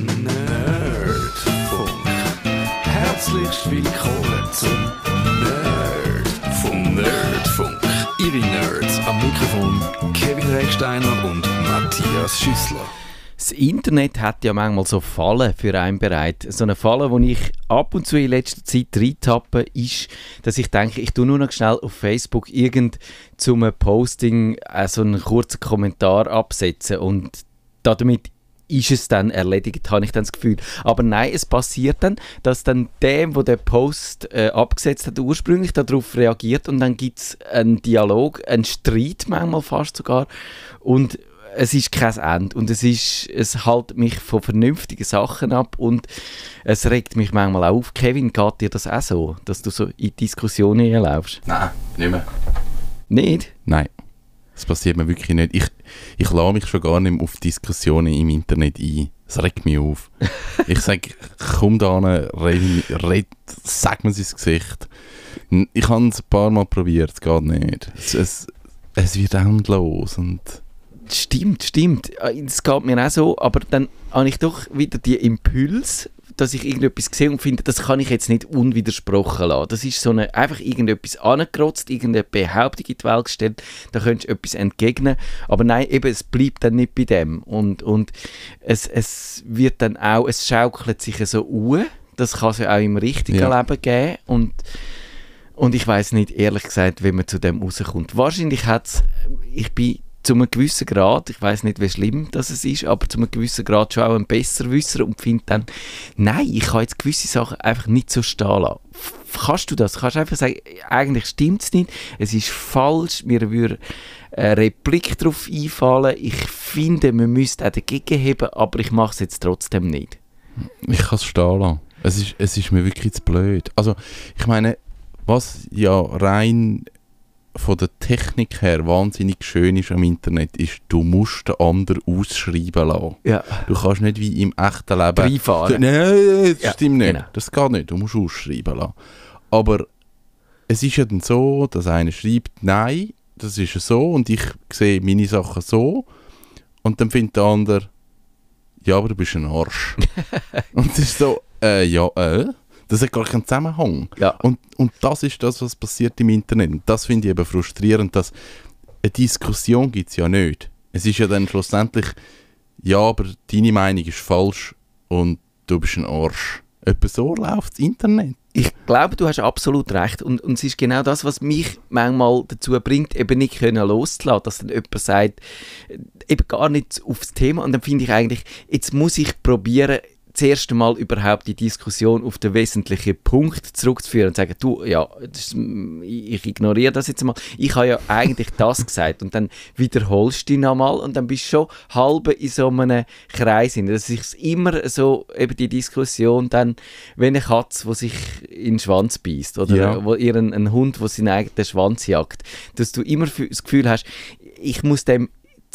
Nerdfunk. Herzlich willkommen zum Nerdfunk. Nerdfunk. Ihre Nerds am Mikrofon Kevin Recksteiner und Matthias Schüssler. Das Internet hat ja manchmal so Fallen für einen bereit. So eine Falle, die ich ab und zu in letzter Zeit reintappe, ist, dass ich denke, ich tue nur noch schnell auf Facebook irgend zum Posting äh, so einen kurzen Kommentar absetzen und damit ist es dann erledigt, habe ich dann das Gefühl. Aber nein, es passiert dann, dass dann der, der den Post äh, abgesetzt hat, ursprünglich darauf reagiert und dann gibt es einen Dialog, einen Streit manchmal fast sogar und es ist kein Ende und es, ist, es hält mich von vernünftigen Sachen ab und es regt mich manchmal auch auf. Kevin, geht dir das auch so, dass du so in Diskussionen erlaubst? Nein, nicht mehr. Nicht? Nein, das passiert mir wirklich nicht. Ich, ich lasse mich schon gar nicht auf Diskussionen im Internet ein. Das regt mich auf. ich sage, komm da hin, red, red, sag mir ins Gesicht. Ich habe es ein paar Mal probiert, es geht nicht. Es, es, es wird endlos und... Stimmt, stimmt. Das geht mir auch so, aber dann habe ich doch wieder die Impuls, dass ich irgendetwas sehe und finde, das kann ich jetzt nicht unwidersprochen lassen. Das ist so eine, einfach irgendetwas angekrotzt, irgendeine Behauptung in die Welt gestellt, da könntest du etwas entgegnen, aber nein, eben, es bleibt dann nicht bei dem und, und es, es wird dann auch, es schaukelt sich so um, das kann es ja auch im richtigen Ja. Leben geben und und ich weiß nicht, ehrlich gesagt, wie man zu dem rauskommt. Wahrscheinlich hat es, ich bin zu einem gewissen Grad, ich weiß nicht, wie schlimm das ist, aber zu einem gewissen Grad schon auch ein Besserwisser und finde dann, nein, ich kann jetzt gewisse Sachen einfach nicht so stehen lassen. Kannst du das? Kannst du einfach sagen, eigentlich stimmt es nicht, es ist falsch, mir würde eine Replik darauf einfallen, ich finde, man müsste auch dagegen heben, aber ich mache es jetzt trotzdem nicht. Ich kann es stehen lassen. Es ist, es ist mir wirklich zu blöd. Also, ich meine, was ja rein von der Technik her wahnsinnig schön ist am Internet, ist, du musst den anderen ausschreiben lassen. Ja. Du kannst nicht wie im echten Leben... Reinfahren. Nein, das Ja, stimmt nicht. genau. Das geht nicht. Du musst ausschreiben lassen. Aber es ist ja dann so, dass einer schreibt, nein, das ist so und ich sehe meine Sachen so. Und dann findet der andere, ja, aber du bist ein Arsch. und es ist so, äh, ja, äh. Das hat gar keinen Zusammenhang. Ja. Und, und das ist das, was passiert im Internet. Und das finde ich eben frustrierend, dass eine Diskussion gibt es ja nicht. Es ist ja dann schlussendlich, ja, aber deine Meinung ist falsch und du bist ein Arsch. Etwa so läuft das Internet. Ich glaube, du hast absolut recht. Und, und es ist genau das, was mich manchmal dazu bringt, eben nicht können loszulassen, dass dann jemand sagt, äh, eben gar nicht aufs Thema. Und dann finde ich eigentlich, jetzt muss ich probieren, zuerst einmal überhaupt die Diskussion auf den wesentlichen Punkt zurückzuführen und sagen, du, ja, das ist, mm, ich ignoriere das jetzt mal. Ich habe ja eigentlich das gesagt und dann wiederholst du dich nochmal und dann bist du schon halb in so einem Kreis. hin. Dass sich immer so, eben die Diskussion dann, wie eine Katze, die sich in den Schwanz beißt oder Ja. wo ihren ein Hund, der seinen eigenen Schwanz jagt, dass du immer das Gefühl hast, ich muss dem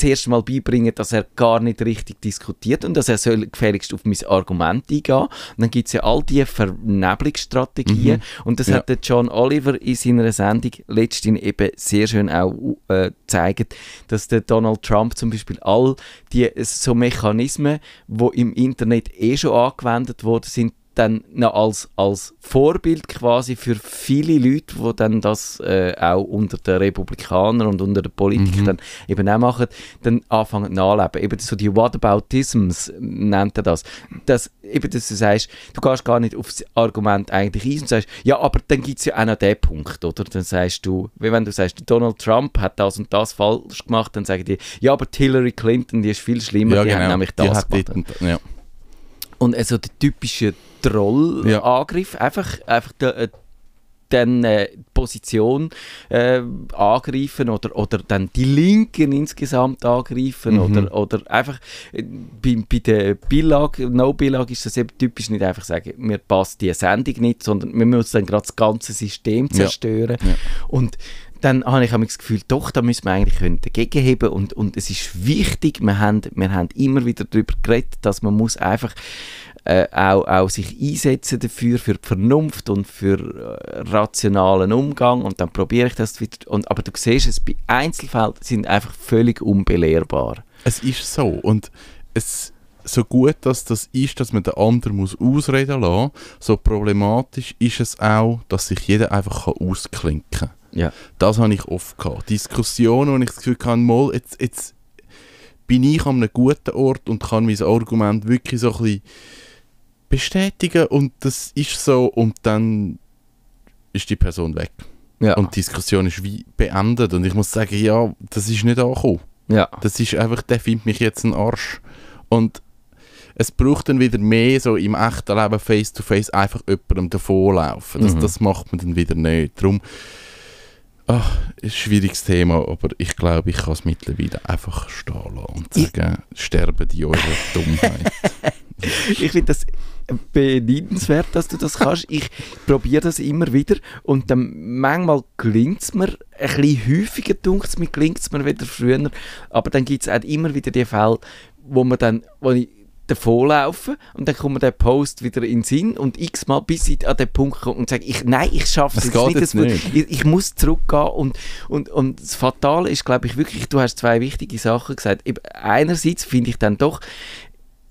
zuerst mal beibringen, dass er gar nicht richtig diskutiert und dass er soll gefälligst auf mein Argument eingehen. Und dann gibt es ja all diese Vernebelungsstrategien und das Ja. hat der John Oliver in seiner Sendung letztens eben sehr schön auch äh, gezeigt, dass der Donald Trump zum Beispiel all die so Mechanismen, wo im Internet eh schon angewendet worden sind, dann noch als, als Vorbild quasi für viele Leute, die dann das äh, auch unter den Republikanern und unter den Politikern dann eben auch machen, dann anfangen nachleben. Eben so die Whataboutisms nennt er das. das. Eben, dass du sagst, du gehst gar nicht aufs Argument eigentlich ein und sagst, ja, aber dann gibt es ja auch noch den Punkt, oder? Dann sagst du, wie wenn du sagst, Donald Trump hat das und das falsch gemacht, dann sagen die, ja, aber die Hillary Clinton, die ist viel schlimmer, die hat nämlich Die das hat gemacht. und- ja. Und also der typische Troll-Angriff, einfach, einfach der, äh, dann äh, Position äh, angreifen oder, oder dann die Linken insgesamt angreifen Mhm. oder, oder einfach äh, bei, bei der Beilage, No-Beilage ist das eben typisch nicht einfach sagen, mir passt die Sendung nicht, sondern wir müssen dann gerade das ganze System Ja. zerstören. Ja. Und dann habe ich das Gefühl, doch, da müssen wir eigentlich können dagegen heben und, und es ist wichtig, wir haben, wir haben immer wieder darüber geredet, dass man muss einfach äh, auch, auch sich einsetzen dafür, für die Vernunft und für äh, rationalen Umgang und dann probiere ich das wieder. Und, aber du siehst, es bei Einzelfällen sind einfach völlig unbelehrbar. Es ist so und es, so gut dass das ist, dass man den anderen muss ausreden lassen, so problematisch ist es auch, dass sich jeder einfach ausklinken kann. Ja. Das habe ich oft gehabt. Diskussionen, wo ich das Gefühl habe, mal, jetzt, jetzt bin ich an einem guten Ort und kann mein Argument wirklich so ein bisschen bestätigen und das ist so und dann ist die Person weg. Ja. Und die Diskussion ist wie beendet und ich muss sagen, ja, das ist nicht angekommen. ja. Das ist einfach, der findet mich jetzt ein Arsch. Und es braucht dann wieder mehr so im echten Leben face to face einfach jemandem davonlaufen. Das, Mhm. das macht man dann wieder nicht. Darum, ach, ist ein schwieriges Thema, aber ich glaube, ich kann es mittlerweile einfach stehen lassen und sagen, sterben die eurer Dummheit. Ich finde das beneidenswert, dass du das kannst. Ich probiere das immer wieder und dann manchmal gelingt es mir, ein bisschen häufiger dunkt es mir, gelingt es mir wieder früher, aber dann gibt es auch immer wieder die Fälle, wo man dann, wo ich davonlaufe und dann kommt mir der Post wieder in den Sinn und x-mal bis ich an den Punkt komme und sage, ich, nein, ich schaffe es nicht, jetzt nicht. Ich, ich muss zurückgehen und, und, und das Fatale ist, glaube ich, wirklich, du hast zwei wichtige Sachen gesagt. Einerseits finde ich dann doch,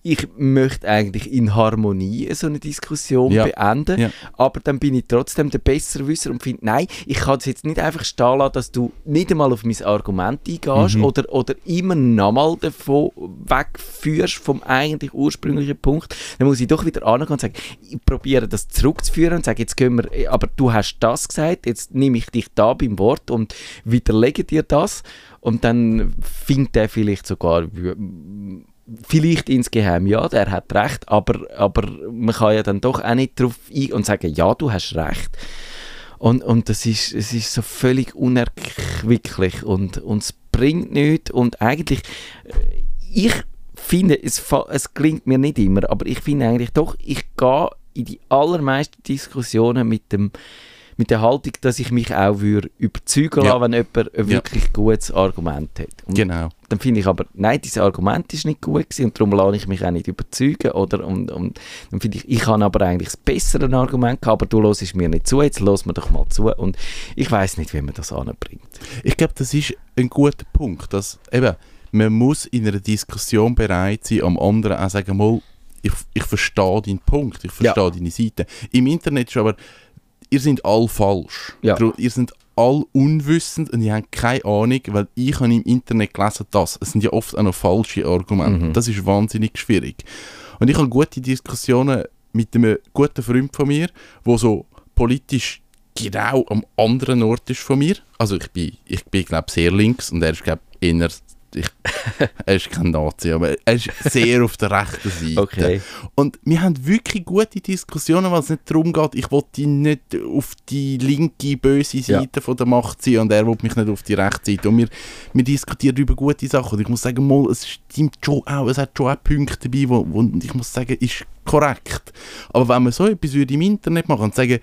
ich möchte eigentlich in Harmonie so eine Diskussion Ja. beenden, Ja. aber dann bin ich trotzdem der Besserwisser und finde, nein, ich kann es jetzt nicht einfach stehen lassen, dass du nicht einmal auf mein Argument eingehst Mhm. oder, oder immer nochmal davon wegführst vom eigentlich ursprünglichen Punkt. Dann muss ich doch wieder angehen und sagen, ich probiere das zurückzuführen und sage, jetzt gehen wir, eh, aber du hast das gesagt, jetzt nehme ich dich da beim Wort und widerlege dir das und dann findet er vielleicht sogar vielleicht insgeheim, ja, der hat recht, aber, aber man kann ja dann doch auch nicht darauf eingehen und sagen, ja, du hast recht. Und, und das ist, es ist so völlig unerquicklich und, und es bringt nichts und eigentlich, äh, ich finde, es, es gelingt mir nicht immer, aber ich finde eigentlich doch, ich gehe in die allermeisten Diskussionen mit dem mit der Haltung, dass ich mich auch würde überzeugen Ja. lassen, wenn jemand ein Ja. wirklich gutes Argument hat. Und genau. dann finde ich aber, nein, dieses Argument ist nicht gut gewesen und darum lasse ich mich auch nicht überzeugen. Oder, und, und dann finde ich, ich habe aber eigentlich das bessere Argument gehabt, aber du hörst mir nicht zu, jetzt los mir doch mal zu. Und ich weiß nicht, wie man das anbringt. Ich glaube, das ist ein guter Punkt, dass eben, man muss in einer Diskussion bereit sein, am anderen auch sagen, mal, ich, ich verstehe deinen Punkt, ich verstehe Ja. deine Seite. Im Internet ist aber, ihr seid all falsch. Ja. Ihr seid all unwissend und ihr habt keine Ahnung, weil ich habe im Internet gelesen, das. Es sind ja oft auch noch falsche Argumente. Mhm. Das ist wahnsinnig schwierig. Und ich habe gute Diskussionen mit einem guten Freund von mir, wo so politisch genau am anderen Ort ist von mir. Also ich bin, ich bin glaube sehr links und er ist glaube eher, ich, er ist kein Nazi, aber er ist sehr auf der rechten Seite. Okay. Und wir haben wirklich gute Diskussionen, weil es nicht darum geht, ich will ihn nicht auf die linke, böse Ja. Seite von der Macht ziehen und er will mich nicht auf die rechte Seite. Und wir, wir diskutieren über gute Sachen. Und ich muss sagen, mal, es stimmt schon auch, es hat schon auch Punkte dabei, wo, wo ich muss sagen, ist korrekt. Aber wenn man so etwas würde im Internet machen und sagen,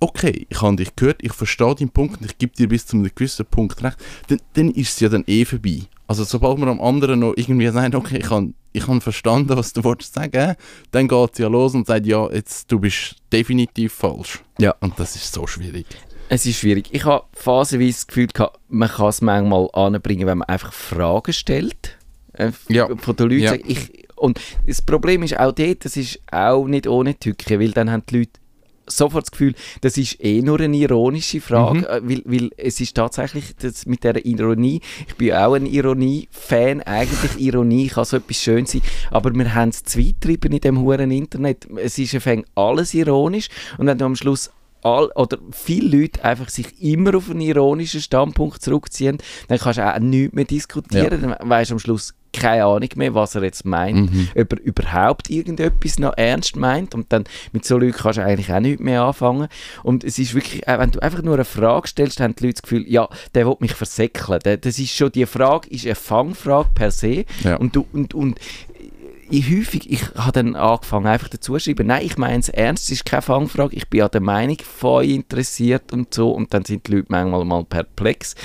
okay, ich habe dich gehört, ich verstehe deinen Punkt und ich gebe dir bis zu einem gewissen Punkt recht, dann, dann ist es ja dann eh vorbei. Also sobald man am anderen noch irgendwie sagt, okay, ich habe ich habe verstanden, was du wolltest sagen, dann geht es ja los und sagt, ja, jetzt, du bist definitiv falsch. Ja. Und das ist so schwierig. Es ist schwierig. Ich habe phasenweise das Gefühl, man kann es manchmal anbringen, wenn man einfach Fragen stellt. Äh, Ja. Von den Leuten. Ja. Ich, und das Problem ist auch dort, das ist auch nicht ohne Tücke, weil dann haben die Leute sofort das Gefühl, das ist eh nur eine ironische Frage, Mhm. äh, weil, weil es ist tatsächlich das mit der Ironie, ich bin auch ein Ironie-Fan, eigentlich Ironie kann so etwas schön sein, aber wir haben es zu weit getrieben in dem huren Internet, es ist einfach alles ironisch und wenn du am Schluss all, oder viele Leute einfach sich immer auf einen ironischen Standpunkt zurückziehen, dann kannst du auch nichts mehr diskutieren, dann weißt du am Schluss keine Ahnung mehr, was er jetzt meint, Mhm. ob er überhaupt irgendetwas noch ernst meint. Und dann mit so Leuten kannst du eigentlich auch nichts mehr anfangen. Und es ist wirklich, auch wenn du einfach nur eine Frage stellst, haben die Leute das Gefühl, ja, der will mich versäckeln, das ist schon, die Frage ist eine Fangfrage per se. Ja. und du, und, und ich häufig, ich habe dann angefangen einfach dazu zu schreiben, nein, ich meine es ernst, es ist keine Fangfrage, ich bin an der Meinung von euch interessiert und so. Und dann sind die Leute manchmal mal perplex,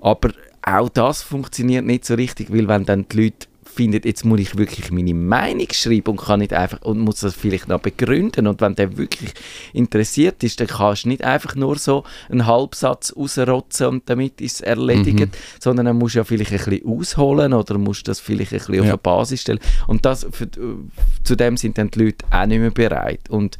aber auch das funktioniert nicht so richtig, weil wenn dann die Leute finde, jetzt muss ich wirklich meine Meinung schreiben und kann nicht einfach und muss das vielleicht noch begründen und wenn der wirklich interessiert ist, dann kannst du nicht einfach nur so einen Halbsatz rausrotzen und damit ist es erledigt, Mhm. sondern dann musst du ja vielleicht ein bisschen ausholen oder musst das vielleicht ein bisschen auf Ja. eine Basis stellen und das für, zu dem sind dann die Leute auch nicht mehr bereit und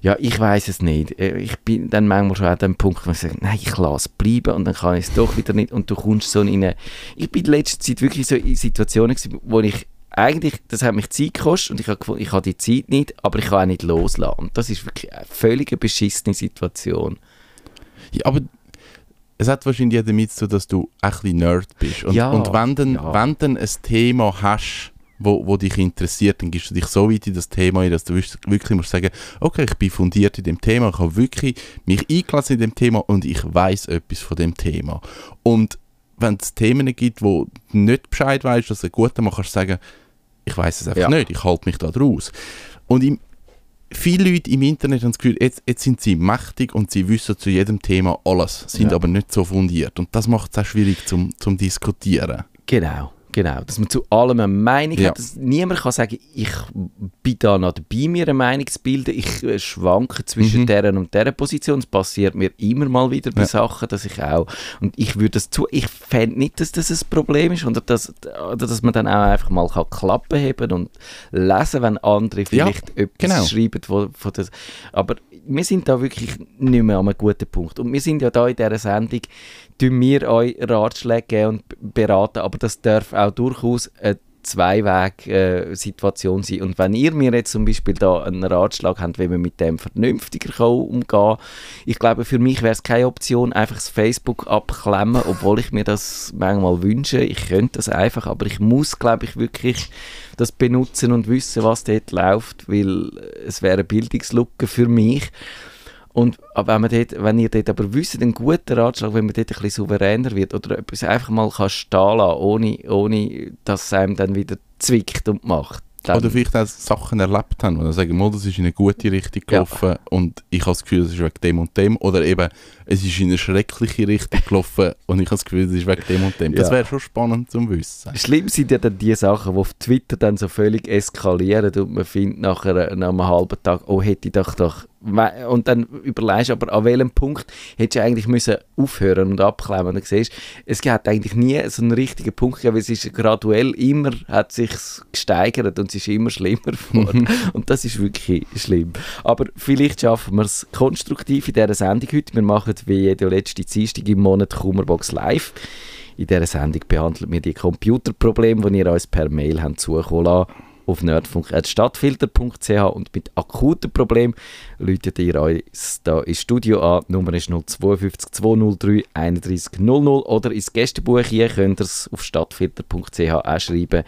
ja, ich weiß es nicht. Äh, Ich bin dann manchmal schon an dem Punkt, wo ich sage, nein, ich lasse es bleiben und dann kann ich es doch wieder nicht und du kommst so in eine... Ich bin in letzter Zeit wirklich so in Situationen gewesen, wo ich eigentlich, das hat mich Zeit gekostet und ich habe gefunden, ich habe die Zeit nicht, aber ich kann auch nicht loslassen. Und das ist wirklich eine völlig beschissene Situation. Ja, aber es hat wahrscheinlich damit zu tun, dass du ein bisschen Nerd bist. Und, Ja, und wenn dann, ja. wenn dann ein Thema hast, wo, wo dich interessiert, dann gibst du dich so weit in das Thema ein, dass du wirklich musst sagen, okay, ich bin fundiert in dem Thema, ich habe wirklich mich eingelassen in dem Thema und ich weiß etwas von dem Thema. Und wenn es Themen gibt, wo du nicht Bescheid weißt, dass du gut dann kannst du sagen, ich weiß es einfach Ja. nicht, ich halte mich da draus. Und im, viele Leute im Internet haben das Gefühl, jetzt, jetzt sind sie mächtig und sie wissen zu jedem Thema alles, sind Ja. aber nicht so fundiert. Und das macht es auch schwierig zum, zum Diskutieren. Genau, genau. Dass man zu allem eine Meinung Ja. hat. Dass niemand kann sagen, ich bin da noch dabei, mir eine Meinung zu bilden. Ich äh, schwanke zwischen Mhm. deren und deren Position. Es passiert mir immer mal wieder bei Ja. Sachen, dass ich auch... Und ich würde das zu... Ich fände nicht, dass das ein Problem ist oder dass, oder dass man dann auch einfach mal kann Klappen heben und lesen, wenn andere Ja, vielleicht etwas genau. schreiben. Wo, von das, aber wir sind da wirklich nicht mehr an einem guten Punkt. Und wir sind ja da in dieser Sendung tun wir euch Ratschläge geben und beraten, aber das darf auch durchaus eine Zweiweg-Situation sein. Und wenn ihr mir jetzt zum Beispiel da einen Ratschlag habt, wie man mit dem vernünftiger umgehen kann, ich glaube, für mich wäre es keine Option, einfach das Facebook abklemmen, obwohl ich mir das manchmal wünsche. Ich könnte das einfach, aber ich muss, glaube ich, wirklich das benutzen und wissen, was dort läuft, weil es wäre eine Bildungslücke für mich. Und wenn, man dort, wenn ihr dort aber wisst, einen guten Ratschlag, wenn man dort ein bisschen souveräner wird oder etwas einfach mal kann stehen lassen, ohne, ohne dass es einem dann wieder zwickt und macht. Dann, Oder vielleicht auch Sachen erlebt haben, wo sie sagen, mal, das ist in eine gute Richtung Ja. gelaufen und ich habe das Gefühl, es ist wegen dem und dem. Oder eben, es ist in eine schreckliche Richtung gelaufen und ich habe das Gefühl, es ist wegen dem und dem. Das Ja. wäre schon spannend zum Wissen. Schlimm sind ja dann die Sachen, die auf Twitter dann so völlig eskalieren und man findet nachher nach einem halben Tag, oh, hätte ich doch doch... Und dann überlegst du aber, an welchem Punkt hättest du eigentlich müssen aufhören und abklemmen. Und dann siehst es hat eigentlich nie so einen richtigen Punkt gegeben, weil es ist graduell immer, hat sich gesteigert und es ist immer schlimmer geworden. und das ist wirklich schlimm. Aber vielleicht schaffen wir es konstruktiv in dieser Sendung heute. Wir machen wie jede letzte Dienstag im Monat Kummerbox live. In dieser Sendung behandeln wir die Computerprobleme, die ihr uns per Mail habt zukommen lassen auf nerdfunk.stadtfilter.ch und mit akuten Problemen läutet ihr uns da ins Studio an. Die Nummer ist 052 203 31 00 oder ins Gästebuch hier könnt ihr es auf stadtfilter.ch auch schreiben.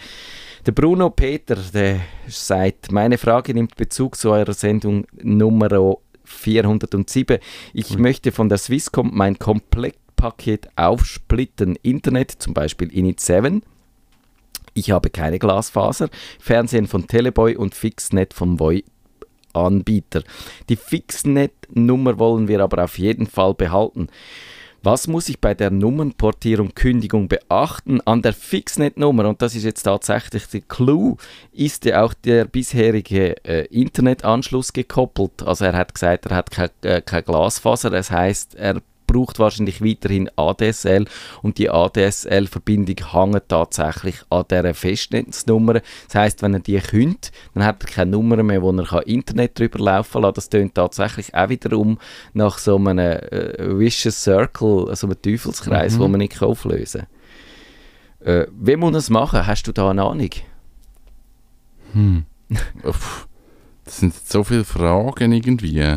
Der Bruno Peter, der sagt, meine Frage nimmt Bezug zu eurer Sendung Nummer 407. Ich möchte von der Swisscom mein Komplettpaket aufsplitten. Internet, zum Beispiel Init 7. Ich habe keine Glasfaser. Fernsehen von Teleboy und Fixnet vom Voi Anbieter. Die Fixnet-Nummer wollen wir aber auf jeden Fall behalten. Was muss ich bei der Nummernportierung Kündigung beachten? An der Fixnet-Nummer, und das ist jetzt tatsächlich der Clou, ist ja auch der bisherige äh, Internetanschluss gekoppelt. Also er hat gesagt, er hat kein, äh, kein Glasfaser, das heißt, er braucht wahrscheinlich weiterhin ADSL und die ADSL-Verbindung hängt tatsächlich an dieser Festnetznummer. Das heißt, wenn er die könnt, dann hat er keine Nummer mehr, wo er Internet drüber laufen kann. Das tönt tatsächlich auch wiederum nach so einem äh, Vicious Circle, so einem Teufelskreis, Mhm. wo man nicht auflösen kann. Äh, wie muss man das machen? Hast du da eine Ahnung? Hm. Das sind so viele Fragen irgendwie.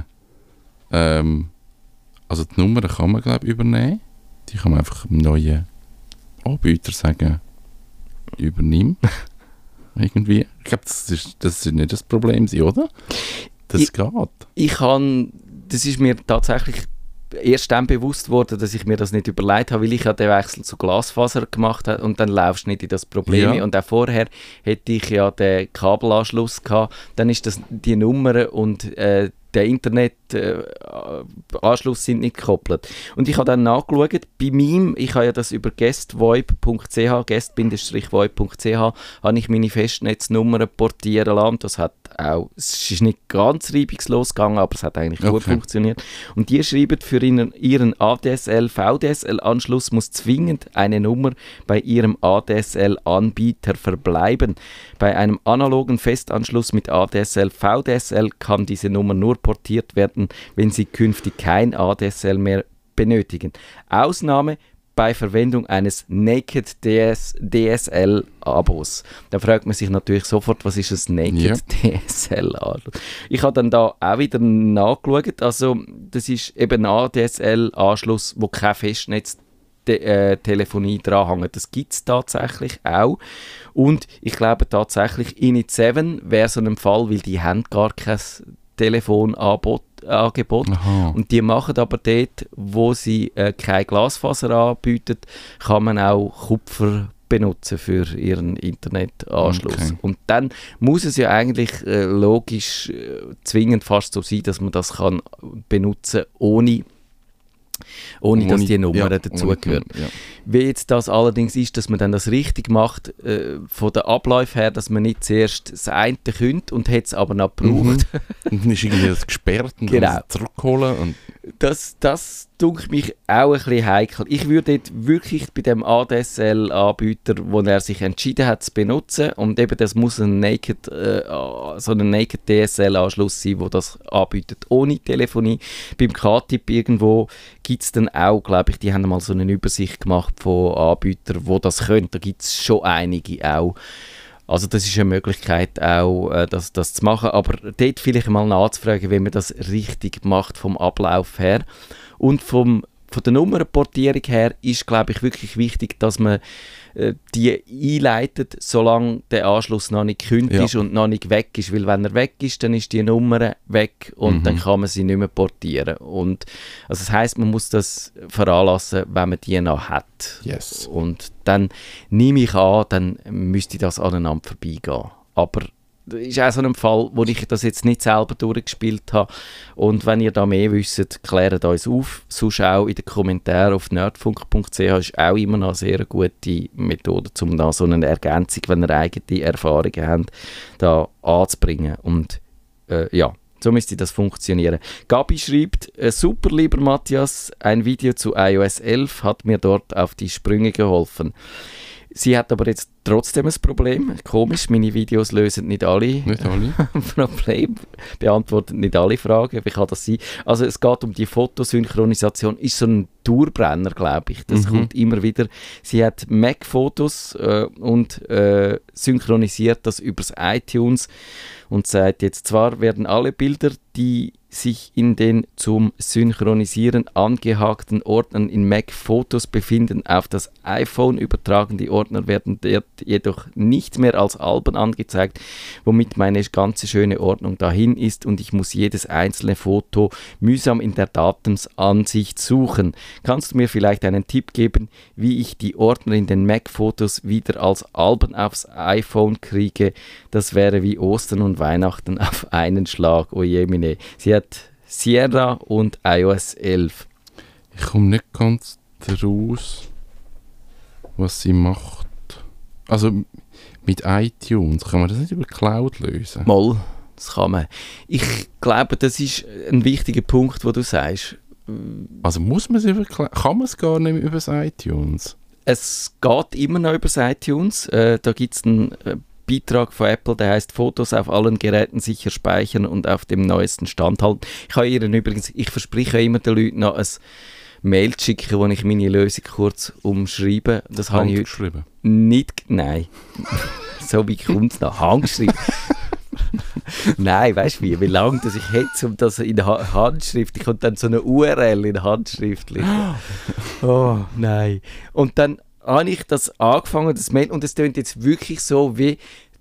Ähm, also die Nummer kann man glaube ich übernehmen. Die kann man einfach einem neuen Anbieter sagen, übernimm. irgendwie. Ich glaube, das ist, das ist nicht das Problem, oder? Das Ich- geht. ich kann, das ist mir tatsächlich erst dann bewusst worden, dass ich mir das nicht überlegt habe, weil ich ja den Wechsel zu Glasfaser gemacht habe und dann laufst du nicht in das Problem. Ja. Und auch vorher hätte ich ja den Kabelanschluss gehabt, dann ist das die Nummer und äh, der Internetanschluss äh, sind nicht gekoppelt. Und ich habe dann nachgeschaut, bei meinem, ich habe ja das über guestvoip.ch, guest-voip.ch, habe ich meine Festnetznummer portieren lassen. Das hat auch, es ist nicht ganz reibungslos gegangen, aber es hat eigentlich okay. gut funktioniert. Und die schreiben, für ihren, ihren ADSL-VDSL-Anschluss muss zwingend eine Nummer bei ihrem ADSL-Anbieter verbleiben. Bei einem analogen Festanschluss mit ADSL-VDSL kann diese Nummer nur portiert werden, wenn Sie künftig kein ADSL mehr benötigen. Ausnahme bei Verwendung eines Naked DS, DSL Abos. Da fragt man sich natürlich sofort, was ist ein Naked ja. DSL Anschluss? Ich habe dann da auch wieder nachgeschaut, also das ist eben ein ADSL Anschluss, wo kein Festnetz äh, Telefonie dranhängt. Das gibt es tatsächlich auch. Und ich glaube tatsächlich, Init7 wäre so ein Fall, weil die haben gar kein Telefonangebot. Und die machen aber dort, wo sie äh, kein Glasfaser anbieten, kann man auch Kupfer benutzen für ihren Internetanschluss. Okay. Und dann muss es ja eigentlich äh, logisch äh, zwingend fast so sein, dass man das kann benutzen ohne ohne dass die Nummer ja, dazugehört. Ja. Wie jetzt das allerdings ist, dass man dann das richtig macht, äh, von der Ablauf her, dass man nicht zuerst das eine könnte und hat es aber noch gebraucht. Mhm. und dann ist irgendwie das gesperrt und genau. zurückholen. Und das, das dunkelt mich auch ein bisschen heikel. Ich würde wirklich bei dem ADSL-Anbieter, wo er sich entschieden hat zu benutzen, und eben das muss ein Naked, äh, so ein Naked DSL-Anschluss sein, wo das anbietet, ohne Telefonie. Beim K-Tip irgendwo gibt es dann auch, glaube ich, die haben mal so eine Übersicht gemacht von Anbietern, wo das können. Da gibt es schon einige auch. Also das ist eine Möglichkeit auch, äh, das, das zu machen, aber dort vielleicht mal nachzufragen, wie man das richtig macht vom Ablauf her. Und vom, von der Nummernportierung her ist, glaube ich, wirklich wichtig, dass man äh, die einleitet, solange der Anschluss noch nicht gekündigt ja. ist und noch nicht weg ist. Weil wenn er weg ist, dann ist die Nummer weg und mhm. dann kann man sie nicht mehr portieren. Und, also das heißt, man muss das veranlassen, wenn man die noch hat. Yes. Und dann nehme ich an, dann müsste das aneinander vorbeigehen. Aber ist auch so ein Fall, wo ich das jetzt nicht selber durchgespielt habe. Und wenn ihr da mehr wisst, klärt uns auf. Sonst auch in den Kommentaren auf nerdfunk.ch ist auch immer noch eine sehr gute Methode, um da so eine Ergänzung, wenn ihr eigene Erfahrungen habt, da anzubringen. Und äh, ja, so müsste das funktionieren. Gabi schreibt, äh, super lieber Matthias, ein Video zu iOS 11 hat mir dort auf die Sprünge geholfen. Sie hat aber jetzt trotzdem ein Problem. Komisch, meine Videos lösen nicht alle, nicht alle. Probleme, beantworten nicht alle Fragen. Wie kann das sein? Also es geht um die Fotosynchronisation. Ist so ein Dauerbrenner, glaube ich. Das mhm. kommt immer wieder. Sie hat Mac-Fotos äh, und äh, synchronisiert das übers iTunes und sagt jetzt zwar werden alle Bilder, die sich in den zum Synchronisieren angehakten Ordnern in Mac Fotos befinden, auf das iPhone übertragen. Die Ordner werden jedoch nicht mehr als Alben angezeigt, womit meine ganze schöne Ordnung dahin ist und ich muss jedes einzelne Foto mühsam in der Datenansicht suchen. Kannst du mir vielleicht einen Tipp geben, wie ich die Ordner in den Mac Fotos wieder als Alben aufs iPhone kriege? Das wäre wie Ostern und Weihnachten auf einen Schlag. Oh meine. Sie hat Sierra und iOS 11. Ich komme nicht ganz raus, was sie macht. Also mit iTunes kann man das nicht über Cloud lösen? Mal, das kann man. Ich glaube, das ist ein wichtiger Punkt, wo du sagst. Also muss man es über Cloud, kann man es gar nicht über iTunes? Es geht immer noch über iTunes. Äh, da gibt es einen äh, Beitrag von Apple, der heißt Fotos auf allen Geräten sicher speichern und auf dem neuesten Stand halten. Ich habe Ihnen übrigens, ich verspreche immer den Leuten noch ein Mail zu schicken, wo ich meine Lösung kurz umschreibe. Das habe ich geschrieben? Nicht, nein. so wie kommt es noch? Handgeschrieben. Nein, weißt du wie, wie lange dass ich hätte, um das in Handschrift, ich konnte dann so eine URL in Handschrift lesen. Oh, nein. Und dann habe ich das angefangen, das Mail, und es klingt jetzt wirklich so, wie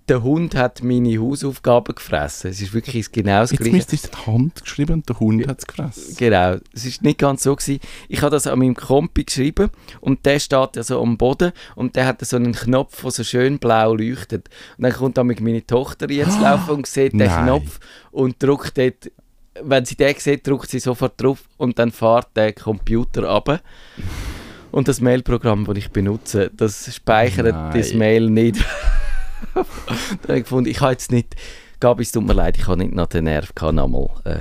der Hund hat meine Hausaufgaben gefressen. Es ist wirklich genau das Gleiche. Jetzt müsste die Hand geschrieben und der Hund hat es gefressen. Genau. Es ist nicht ganz so gewesen. Ich habe das an meinem Kompi geschrieben und der steht ja so am Boden und der hat so einen Knopf, der so schön blau leuchtet. Und dann kommt damit meine Tochter jetzt laufen und sieht den Knopf und drückt dort wenn sie den sieht, drückt sie sofort drauf und dann fährt der Computer ab. Und das Mailprogramm, das ich benutze, das speichert Nein. das Mail nicht. dann habe ich gefunden, ich habe jetzt nicht, Gabi, es tut mir leid, ich habe nicht noch den Nerv gehabt, nochmal äh,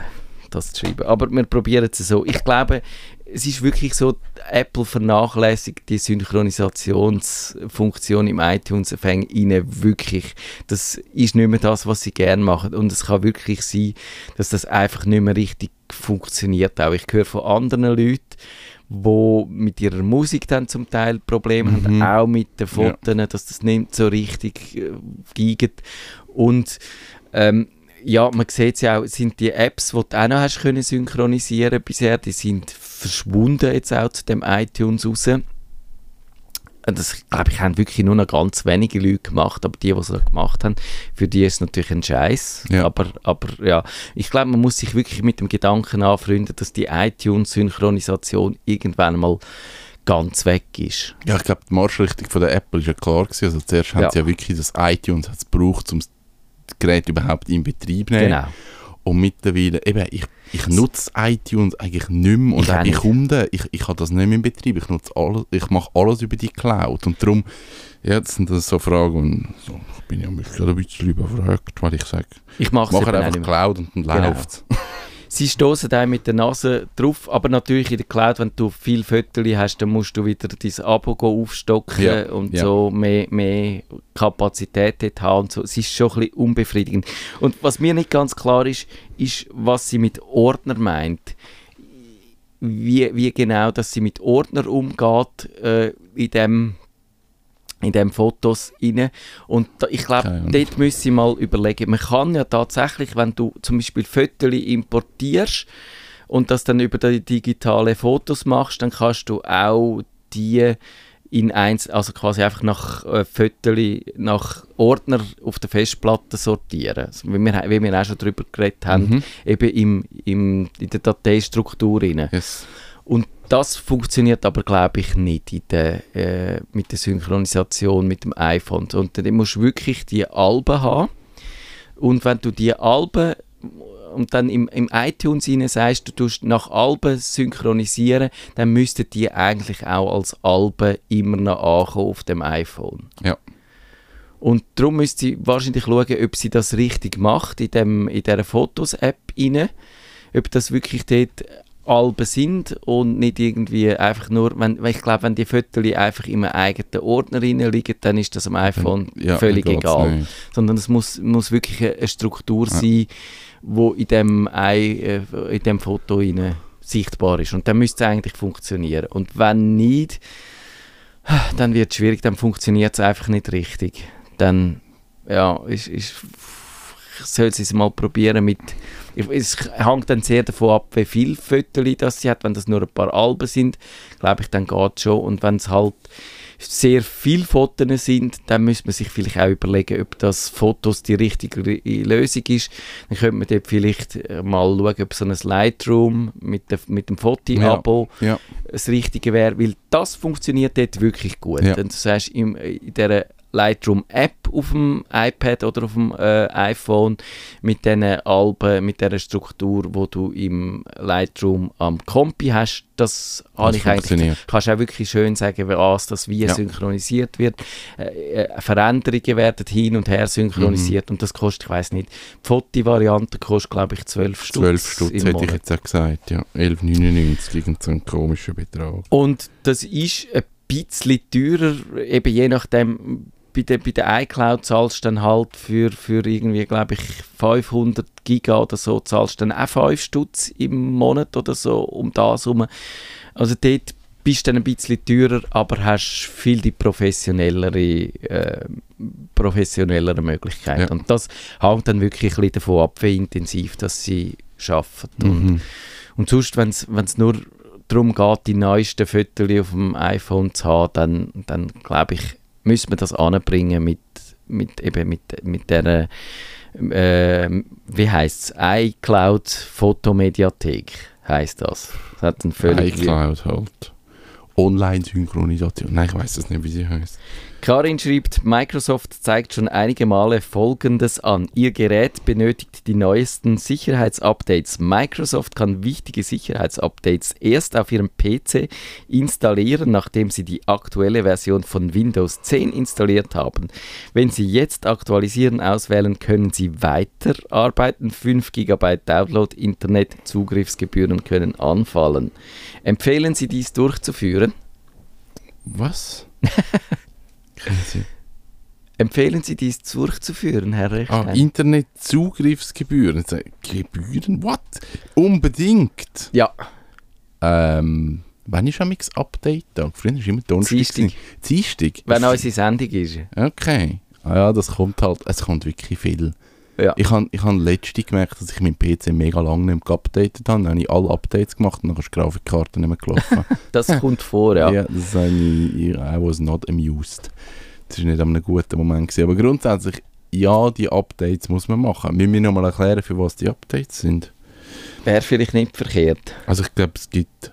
das zu schreiben. Aber wir probieren es so. Ich glaube, es ist wirklich so, Apple vernachlässigt die Synchronisationsfunktion im iTunes fängt ihnen wirklich. Das ist nicht mehr das, was sie gerne machen. Und es kann wirklich sein, dass das einfach nicht mehr richtig funktioniert. Auch ich höre von anderen Leuten, die mit ihrer Musik dann zum Teil Probleme Mhm. haben, auch mit den Fotos, dass das nicht so richtig äh, giegt. Und ähm, ja, man sieht es ja auch, sind die Apps, die du auch noch hast können synchronisieren bisher, die sind verschwunden jetzt auch zu dem iTunes raus. Das, glaube ich, haben wirklich nur noch ganz wenige Leute gemacht, aber die, die es gemacht haben, für die ist es natürlich ein Scheiß. Ja. Aber, aber ja, ich glaube, man muss sich wirklich mit dem Gedanken anfreunden, dass die iTunes-Synchronisation irgendwann mal ganz weg ist. Ja, ich glaube, die Marschrichtung von der Apple ist ja klar gewesen. Also zuerst haben Ja. sie ja wirklich das iTunes gebraucht, um das Gerät überhaupt in Betrieb zu nehmen. Genau. Und mittlerweile, eben, ich, ich nutze iTunes eigentlich nicht mehr und Ich auch die. Kunden, ich, ich habe das nicht mehr in Betrieb. Ich nutze alles, ich mache alles über die Cloud. Und darum, ja, das sind das so Fragen, und so, ich bin ja mich gerade ein bisschen überfragt, weil ich sage, Ich mache es mach einfach. Cloud und dann Genau. läuft Sie stoßen da mit der Nase drauf, aber natürlich in der Cloud, wenn du viel Fotos hast, dann musst du wieder dein Abo aufstocken Ja, und ja. so mehr, mehr Kapazität dort haben und so. Es ist schon ein bisschen unbefriedigend. Und was mir nicht ganz klar ist, ist, was sie mit Ordner meint. Wie, wie genau, dass sie mit Ordner umgeht äh, in dem in dem Fotos rein. Und da, ich glaube, dort müssen Sie mal überlegen. Man kann ja tatsächlich, wenn du zum Beispiel Fotos importierst und das dann über die digitale Fotos machst, dann kannst du auch die in eins, also quasi einfach nach äh, Fotos, nach Ordner auf der Festplatte sortieren. Also, wie, wir, wie wir auch schon darüber geredet haben, Mhm. eben im, im, in der Dateistruktur rein. Yes. Und das funktioniert aber, glaube ich, nicht der, äh, mit der Synchronisation mit dem iPhone. Und dann musst du wirklich die Alben haben. Und wenn du die Alben und dann im, im iTunes rein sagst, du tust nach Alben synchronisieren, dann müssten die eigentlich auch als Alben immer noch ankommen auf dem iPhone. Ja. Und darum müsst sie wahrscheinlich schauen, ob sie das richtig macht in, dem, in dieser Fotos-App rein. Ob das wirklich dort Alben sind und nicht irgendwie einfach nur, wenn, weil ich glaube, wenn die Fotos einfach in einem eigenen Ordner liegen, dann ist das am iPhone Ja, völlig egal. nicht. Sondern es muss, muss wirklich eine, Struktur sein, wo in dem, Ei- äh, in dem Foto rein sichtbar ist. Und dann müsste es eigentlich funktionieren. Und wenn nicht, dann wird es schwierig, dann funktioniert es einfach nicht richtig. Dann, ja, ist, ist, soll es mal probieren mit, es hängt dann sehr davon ab, wie viele Fotos das sie hat. Wenn das nur ein paar Alben sind, glaube ich, dann geht es schon. Und wenn es halt sehr viele Fotos sind, dann müsste man sich vielleicht auch überlegen, ob das Fotos die richtige Lösung ist. Dann könnte man dort vielleicht äh, mal schauen, ob so ein Lightroom mit, der, mit dem Foto-Abo Ja. das Richtige wäre, weil das funktioniert dort wirklich gut. Ja. Und du sagst, im, in dieser Lightroom-App auf dem iPad oder auf dem äh, iPhone mit diesen Alben, mit dieser Struktur, wo du im Lightroom am Kompi hast, das habe ich eigentlich kannst auch wirklich schön sagen, was das wie Ja. synchronisiert wird. Äh, äh, Veränderungen werden hin und her synchronisiert Mhm. und das kostet, ich weiß nicht, die Foto-Variante kostet glaube ich 12 Stutz 12 Stutz hätte ich jetzt auch gesagt, ja. 11,99, irgend so ein komischer Betrag. Und das ist ein bisschen teurer, eben je nachdem, bei der, bei der iCloud zahlst du dann halt für, für irgendwie, glaube ich, 500 Giga oder so, zahlst du dann auch 5 Stutz im Monat oder so um das herum. Also dort bist du dann ein bisschen teurer, aber hast viel die professionellere, äh, professionellere Möglichkeiten. Ja. Und das hängt dann wirklich ein bisschen davon ab, wie intensiv das sie arbeiten. Und Mhm. und sonst, wenn es nur darum geht, die neuesten Fotos auf dem iPhone zu haben, dann, dann glaube ich, müssen wir das anbringen mit, mit, eben mit, mit der, äh, wie heißt es, iCloud Fotomediathek heißt das. Das hat einen völlig... iCloud halt. Online-Synchronisation. Nein, ich weiß es nicht, wie sie heißt. Karin schreibt, Microsoft zeigt schon einige Male Folgendes an. Ihr Gerät benötigt die neuesten Sicherheitsupdates. Microsoft kann wichtige Sicherheitsupdates erst auf Ihrem PC installieren, nachdem Sie die aktuelle Version von Windows 10 installiert haben. Wenn Sie jetzt aktualisieren auswählen, können Sie weiterarbeiten. 5 GB Download, Internet, Zugriffsgebühren können anfallen. Empfehlen Sie dies durchzuführen? Was? Sie- Empfehlen Sie dies durchzuführen, Herr Ah, Rechstein? Internetzugriffsgebühren. So, Gebühren? What? Unbedingt. ja, Ähm, wann ist am Update-Tag? Früher war immer Donnerstag. Dienstag. Dienstag? wenn unsere Sendung ist. Okay. Ah ja, das kommt halt, es kommt wirklich viel. Ja. Ich habe ich hab letztens gemerkt, dass ich meinen PC mega lange nicht mehr geupdatet habe. Dann habe ich alle Updates gemacht und dann ist die Grafikkarte nicht mehr gelaufen. Das kommt vor, ja. ja. das habe ich, I was not amused. Das war nicht an einem guten Moment. Gewesen. Aber grundsätzlich, ja, die Updates muss man machen. Wir müssen nochmal erklären, für was die Updates sind. Wäre vielleicht nicht verkehrt. Also ich glaube, es gibt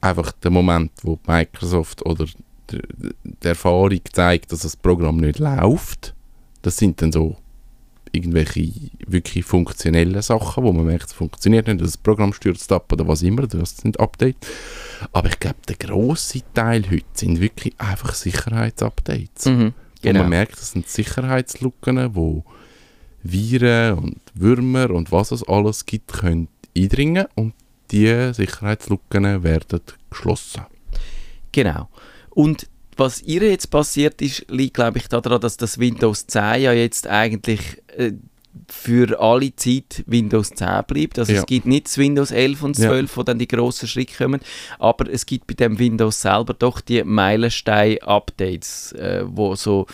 einfach den Moment, wo Microsoft oder die Erfahrung zeigt, dass das Programm nicht läuft. Das sind dann so irgendwelche wirklich funktionellen Sachen, wo man merkt, es funktioniert nicht, das Programm stürzt ab oder was immer, das sind Updates. Aber ich glaube, der grosse Teil heute sind wirklich einfach Sicherheitsupdates. Mhm. Wo Genau. man merkt, das sind Sicherheitslücken, wo Viren und Würmer und was es alles gibt, können eindringen und die Sicherheitslücken werden geschlossen. Genau. Und was ihr jetzt passiert ist, liegt, glaube ich, daran, dass das Windows 10 ja jetzt eigentlich äh, für alle Zeit Windows 10 bleibt. Also Ja. es gibt nicht das Windows 11 und Ja. 12, wo dann die grossen Schritte kommen, aber es gibt bei dem Windows selber doch die Meilenstein-Updates, äh, wo so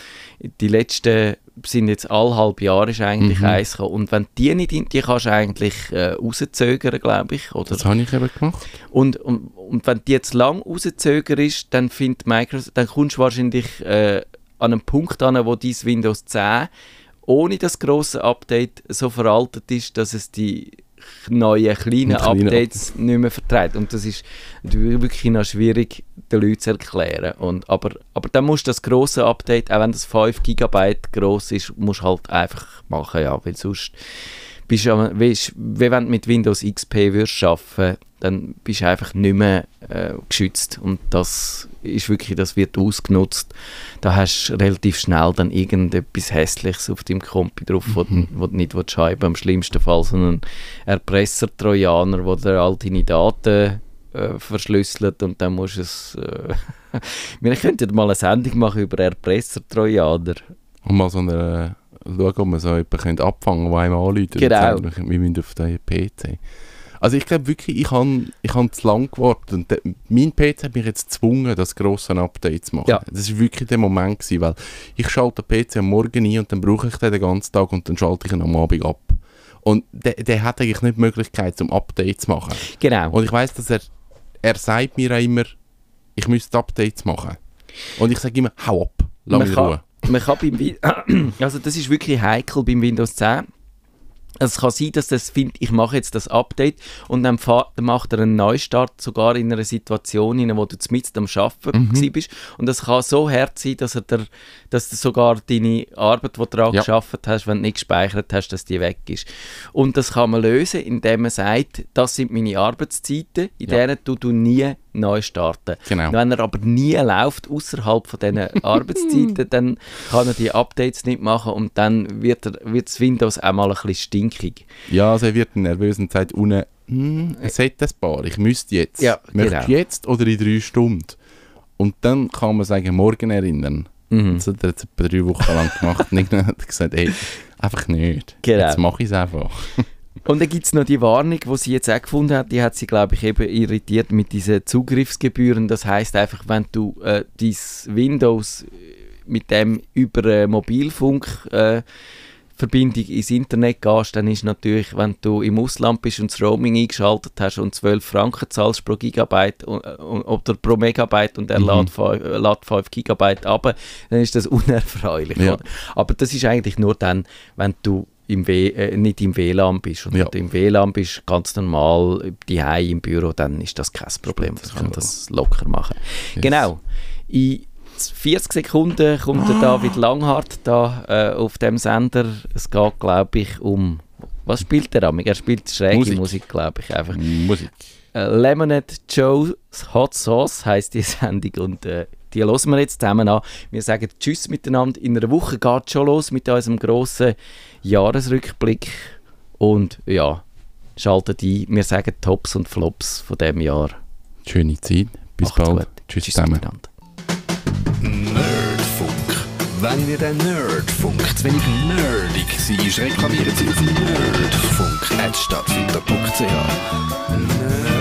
die letzten sind jetzt alle halb Jahre ist eigentlich Mhm. eins gekommen. Und wenn die nicht, in- die kannst du eigentlich äh, rauszögern, glaube ich. Oder Das habe ich eben gemacht. und, und, und wenn die jetzt lang rauszögerst, dann findet Microsoft, dann kommst du wahrscheinlich äh, an einen Punkt an, wo dein Windows 10 ohne das große Update so veraltet ist, dass es die neuen kleinen Updates nicht mehr verträgt. Und das ist wirklich noch schwierig, den Leuten zu erklären. Und, aber, aber dann musst du das große Update, auch wenn das 5 GB groß ist, musst du halt einfach machen, ja, weil sonst bist du, wie wenn du mit Windows XP würdest arbeiten, dann bist du einfach nicht mehr äh, geschützt und das ist wirklich, das wird ausgenutzt. Da hast du relativ schnell dann irgendetwas Hässliches auf deinem Kompi drauf, wo, du- wo du nicht willst haben im schlimmsten Fall so einen Erpresser-Trojaner, der dir all deine Daten äh, verschlüsselt und dann musst du es... Äh, wir könnten mal eine Sendung machen über Erpresser-Trojaner. Und mal so eine, schauen, ob man so jemanden abfangen der einem anruft. Genau. Wir müssen auf den PC. Also ich glaube wirklich, ich habe ich hab zu lange gewartet. Und der, mein PC hat mich jetzt gezwungen, das grosse Update zu machen. Ja. Das war wirklich der Moment, gewesen, weil ich schalte den PC am Morgen ein und dann brauche ich den den ganzen Tag und dann schalte ich ihn am Abend ab. Und der, der hat eigentlich nicht die Möglichkeit, zum Update zu machen. Genau. Und ich weiß, dass er, er sagt mir auch immer, ich müsste Updates machen. Und ich sage immer, hau ab, lass mich in kann, Ruhe. man kann beim also das ist wirklich heikel beim Windows 10. Es kann sein, dass das findet, ich mache jetzt das Update und dann, macht er einen Neustart sogar in einer Situation, in der du mit am Arbeiten Mhm. bist. Und das kann so hart sein, dass, er der, dass du sogar deine Arbeit, die du daran Ja. geschafft hast, wenn du nicht gespeichert hast, dass die weg ist. Und das kann man lösen, indem man sagt, das sind meine Arbeitszeiten, in Ja. denen du, du nie neu starten. Genau. Wenn er aber nie läuft, außerhalb von diesen Arbeitszeiten, dann kann er die Updates nicht machen und dann wird, er, wird das Windows auch mal ein bisschen stinkig. Ja, also er wird nervös und sagt unten, hm, es hat ein paar, ich müsste jetzt. Ja, Möchtest du genau. jetzt oder in drei Stunden? Und dann kann man sagen, morgen erinnern. Mhm. Das hat er jetzt etwa drei Wochen lang gemacht. und hat gesagt, ey, einfach nicht. Genau. Jetzt mache ich es einfach. Und dann gibt es noch die Warnung, die sie jetzt auch gefunden hat, die hat sie, glaube ich, eben irritiert mit diesen Zugriffsgebühren. Das heißt einfach, wenn du äh, dein Windows äh, mit dem über äh, Mobilfunk äh, Verbindung ins Internet gehst, dann ist natürlich, wenn du im Ausland bist und das Roaming eingeschaltet hast und 12 Franken zahlst pro Gigabyte und, äh, oder pro Megabyte und er Mhm. lädt 5, äh, lädt 5 Gigabyte ab, dann ist das unerfreulich. Ja. Aber das ist eigentlich nur dann, wenn du im w äh, nicht im WLAN bist. Und Ja. wenn du im WLAN bist, ganz normal, die im Büro, dann ist das kein Problem. Das kann das locker machen. Yes. Genau. In 40 Sekunden kommt der David Langhardt da äh, auf dem Sender. Es geht, glaube ich, um... Was spielt er am? Er spielt schräge Musik, Musik glaube ich. Einfach. Musik. Äh, Lemonade Joe's Hot Sauce heisst die Sendung und äh, die hören wir jetzt zusammen an. Wir sagen Tschüss miteinander. In einer Woche geht es schon los mit unserem grossen Jahresrückblick. Und ja, schaltet ein. Wir sagen Tops und Flops von diesem Jahr. Schöne Zeit. Bis Macht's bald. Gut. Tschüss, Tschüss zusammen. Nerdfunk. Wenn ihr den Nerdfunk zu wenig nerdig seid, reklamiert sie auf nerdfunk.stadtfilter.ch